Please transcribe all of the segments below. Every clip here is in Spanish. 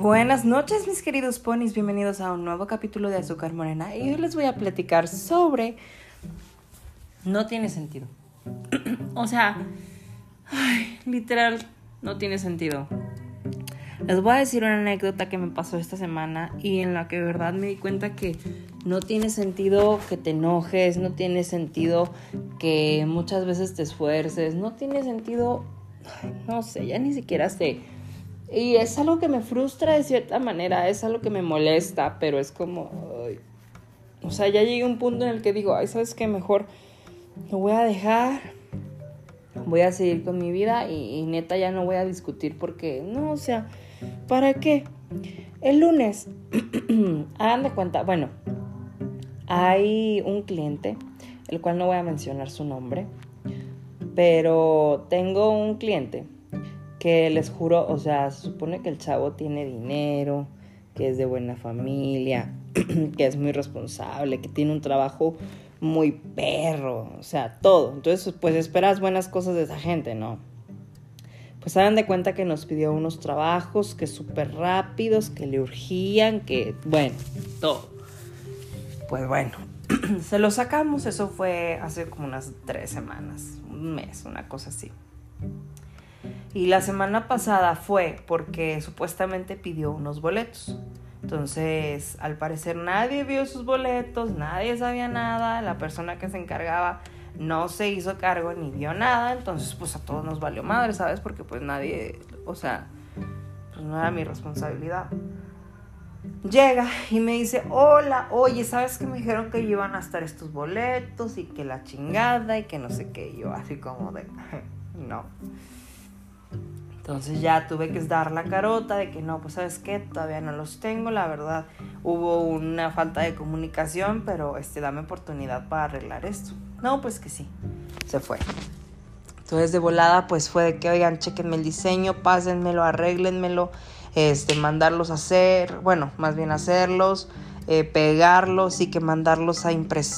Buenas noches mis queridos ponis, bienvenidos a un nuevo capítulo de Azúcar Morena y hoy les voy a platicar sobre... No tiene sentido. o sea, ay, literal, no tiene sentido. Les voy a decir una anécdota que me pasó esta semana y en la que de verdad me di cuenta que no tiene sentido que te enojes, no tiene sentido que muchas veces te esfuerces, no tiene sentido, no sé, ya ni siquiera sé. Y es algo que me frustra de cierta manera, es algo que me molesta, pero es como, o sea, ya llegué a un punto en el que digo, ay, ¿sabes qué? Mejor lo voy a dejar, voy a seguir con mi vida y, y neta ya no voy a discutir porque, no, o sea, ¿Para qué? El lunes, hagan de cuenta, bueno, hay un cliente, el cual no voy a mencionar su nombre, pero tengo un cliente que les juro, o sea, se supone que el chavo tiene dinero, que es de buena familia, que es muy responsable, que tiene un trabajo muy perro, o sea, todo. Entonces, pues esperas buenas cosas de esa gente, ¿no? pues hagan de cuenta que nos pidió unos trabajos que súper rápidos, que le urgían, que bueno, todo. Pues bueno, se lo sacamos, eso fue hace como unas tres semanas, un mes, una cosa así. Y la semana pasada fue porque supuestamente pidió unos boletos. Entonces, al parecer nadie vio sus boletos, nadie sabía nada, la persona que se encargaba no se hizo cargo ni vio nada, entonces pues a todos nos valió madre, ¿sabes? Porque pues nadie, o sea, pues no era mi responsabilidad. Llega y me dice, hola, oye, ¿sabes que me dijeron que iban a estar estos boletos y que la chingada y que no sé qué? yo así como de, no. Entonces ya tuve que dar la carota de que no, pues sabes qué, todavía no los tengo, la verdad hubo una falta de comunicación, pero este, dame oportunidad para arreglar esto. No, pues que sí, se fue. Entonces de volada pues fue de que, oigan, chequenme el diseño, pásenmelo, arréglenmelo, este, mandarlos a hacer, bueno, más bien hacerlos, eh, pegarlos y que mandarlos a,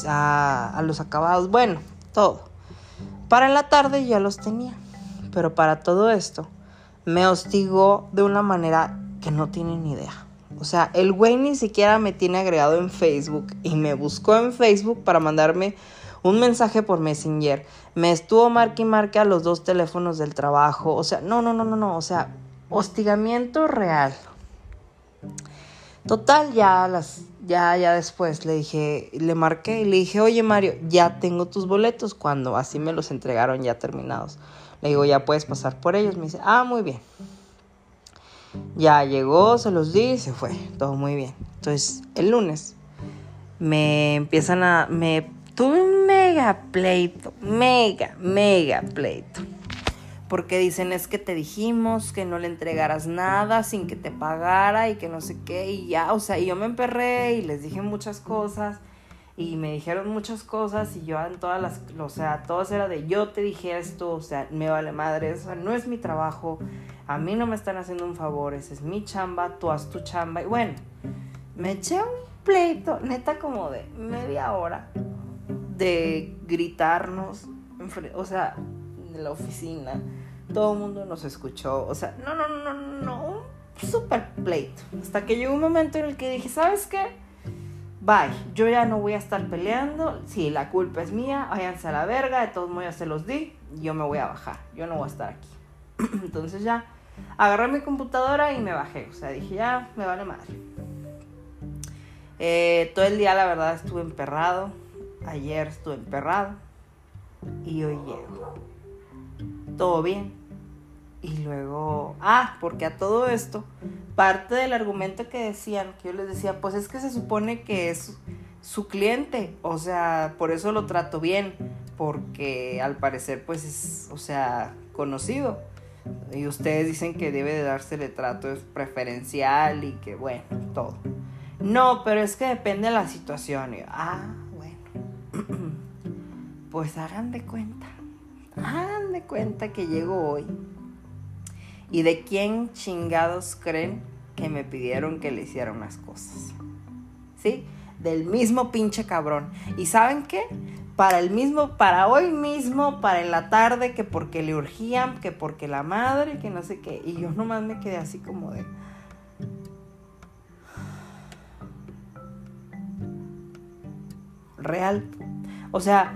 a, a los acabados, bueno, todo. Para la tarde ya los tenía, pero para todo esto me hostigó de una manera que no tienen ni idea. O sea, el güey ni siquiera me tiene agregado en Facebook y me buscó en Facebook para mandarme un mensaje por Messenger. Me estuvo marque y marque a los dos teléfonos del trabajo. O sea, no, no, no, no, no. O sea, hostigamiento real. Total, ya las, ya, ya después le dije, le marqué y le dije, oye Mario, ya tengo tus boletos cuando así me los entregaron ya terminados. Le digo, ya puedes pasar por ellos. Me dice, ah, muy bien. Ya llegó, se los di se fue. Todo muy bien. Entonces, el lunes me empiezan a. Me tuve un mega pleito. Mega, mega pleito. Porque dicen es que te dijimos que no le entregaras nada sin que te pagara y que no sé qué. Y ya, o sea, y yo me emperré y les dije muchas cosas y me dijeron muchas cosas y yo en todas las, o sea, todo era de yo te dije esto, o sea, me vale madre, o sea, no es mi trabajo, a mí no me están haciendo un favor, esa es mi chamba, tú haz tu chamba y bueno, me eché un pleito, neta como de media hora de gritarnos, o sea, en la oficina, todo el mundo nos escuchó, o sea, no, no, no, no, no, un super pleito, hasta que llegó un momento en el que dije, ¿sabes qué? Bye, yo ya no voy a estar peleando, si la culpa es mía, váyanse a la verga, de todos modos ya se los di, yo me voy a bajar, yo no voy a estar aquí. Entonces ya agarré mi computadora y me bajé, o sea, dije ya, me vale madre. Eh, todo el día la verdad estuve emperrado, ayer estuve emperrado y hoy llego. Todo bien. Y luego, ah, porque a todo esto parte del argumento que decían, que yo les decía, pues es que se supone que es su cliente, o sea, por eso lo trato bien, porque al parecer pues es, o sea, conocido. Y ustedes dicen que debe de dársele trato preferencial y que bueno, todo. No, pero es que depende de la situación. ah, bueno. pues hagan de cuenta. Hagan de cuenta que llego hoy ¿Y de quién chingados creen que me pidieron que le hiciera unas cosas? ¿Sí? Del mismo pinche cabrón. ¿Y saben qué? Para el mismo, para hoy mismo, para en la tarde, que porque le urgían, que porque la madre, que no sé qué. Y yo nomás me quedé así como de. Real. O sea,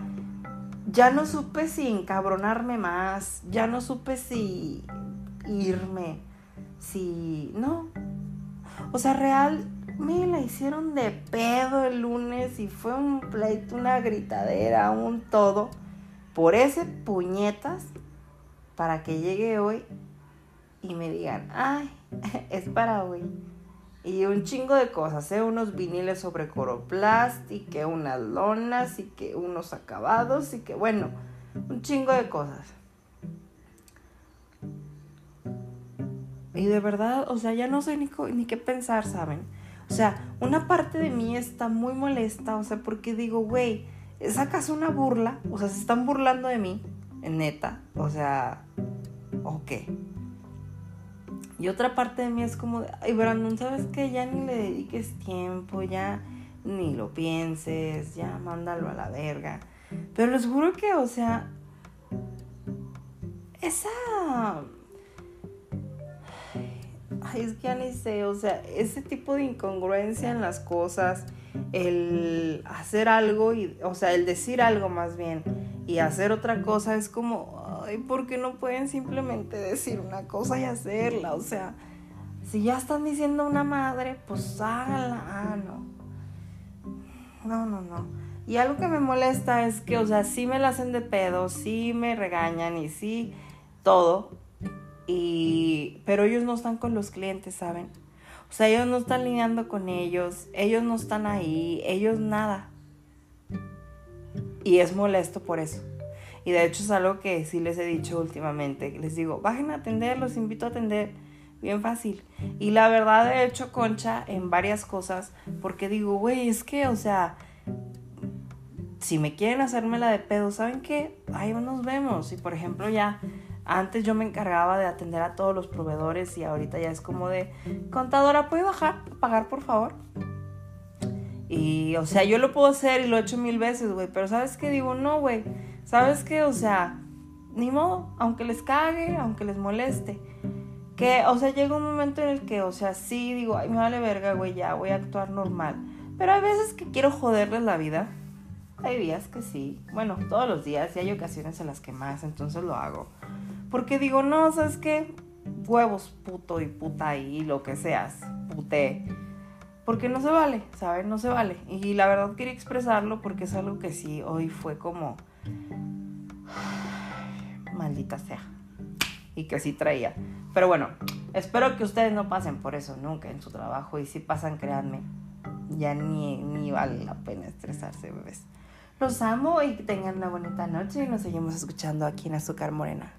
ya no supe si encabronarme más, ya no supe si irme, si... No. O sea, real, me la hicieron de pedo el lunes y fue un pleito, una gritadera, un todo. Por ese puñetas, para que llegue hoy y me digan, ay, es para hoy. Y un chingo de cosas, ¿eh? Unos viniles sobre coroplast y que unas lonas y que unos acabados y que, bueno, un chingo de cosas. Y de verdad, o sea, ya no sé ni, ni qué pensar, ¿saben? O sea, una parte de mí está muy molesta, o sea, porque digo, güey, ¿es acaso una burla? O sea, se están burlando de mí, neta, o sea, ¿o qué? Y otra parte de mí es como, ay Brandon, ¿sabes qué? Ya ni le dediques tiempo, ya ni lo pienses, ya mándalo a la verga. Pero les juro que, o sea, esa... Ay, es que ya ni sé, o sea, ese tipo de incongruencia en las cosas, el hacer algo, y, o sea, el decir algo más bien y hacer otra cosa es como, ay, ¿por qué no pueden simplemente decir una cosa y hacerla? O sea, si ya están diciendo una madre, pues háganla. Ah, no. No, no, no. Y algo que me molesta es que, o sea, sí me la hacen de pedo, sí me regañan y sí todo. Y, pero ellos no están con los clientes, ¿saben? O sea, ellos no están lidiando con ellos, ellos no están ahí, ellos nada. Y es molesto por eso. Y de hecho es algo que sí les he dicho últimamente. Les digo, bajen a atender, los invito a atender. Bien fácil. Y la verdad he hecho concha en varias cosas porque digo, güey, es que, o sea, si me quieren hacérmela de pedo, ¿saben qué? Ahí nos vemos. Y por ejemplo ya, antes yo me encargaba de atender a todos los proveedores y ahorita ya es como de, contadora, ¿puede bajar, pagar por favor? Y, o sea, yo lo puedo hacer y lo he hecho mil veces, güey, pero ¿sabes qué? Digo, no, güey ¿Sabes qué? O sea, ni modo, aunque les cague, aunque les moleste. Que, o sea, llega un momento en el que, o sea, sí digo, ay, me vale verga, güey, ya voy a actuar normal. Pero hay veces que quiero joderles la vida. Hay días que sí. Bueno, todos los días y hay ocasiones en las que más, entonces lo hago. Porque digo, no, ¿sabes qué? Huevos, puto y puta y lo que seas, pute. Porque no se vale, ¿sabes? No se vale. Y la verdad quería expresarlo porque es algo que sí, hoy fue como Maldita sea. Y que sí traía. Pero bueno, espero que ustedes no pasen por eso nunca en su trabajo. Y si pasan, créanme, ya ni, ni vale la pena estresarse, bebés. Los amo y que tengan una bonita noche y nos seguimos escuchando aquí en Azúcar Morena.